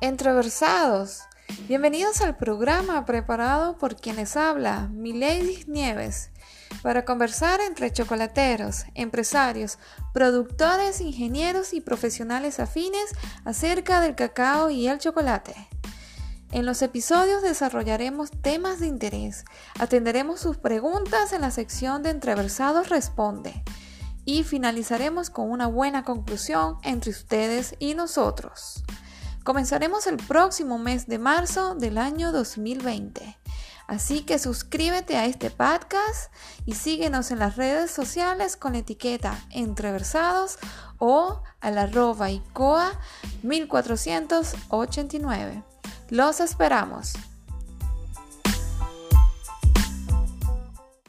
Entreversados, bienvenidos al programa preparado por quienes habla Milady Nieves para conversar entre chocolateros, empresarios, productores, ingenieros y profesionales afines acerca del cacao y el chocolate. En los episodios desarrollaremos temas de interés, atenderemos sus preguntas en la sección de Entreversados Responde y finalizaremos con una buena conclusión entre ustedes y nosotros. Comenzaremos el próximo mes de marzo del año 2020. Así que suscríbete a este podcast y síguenos en las redes sociales con la etiqueta Entreversados o al arroba ICOA 1489. Los esperamos.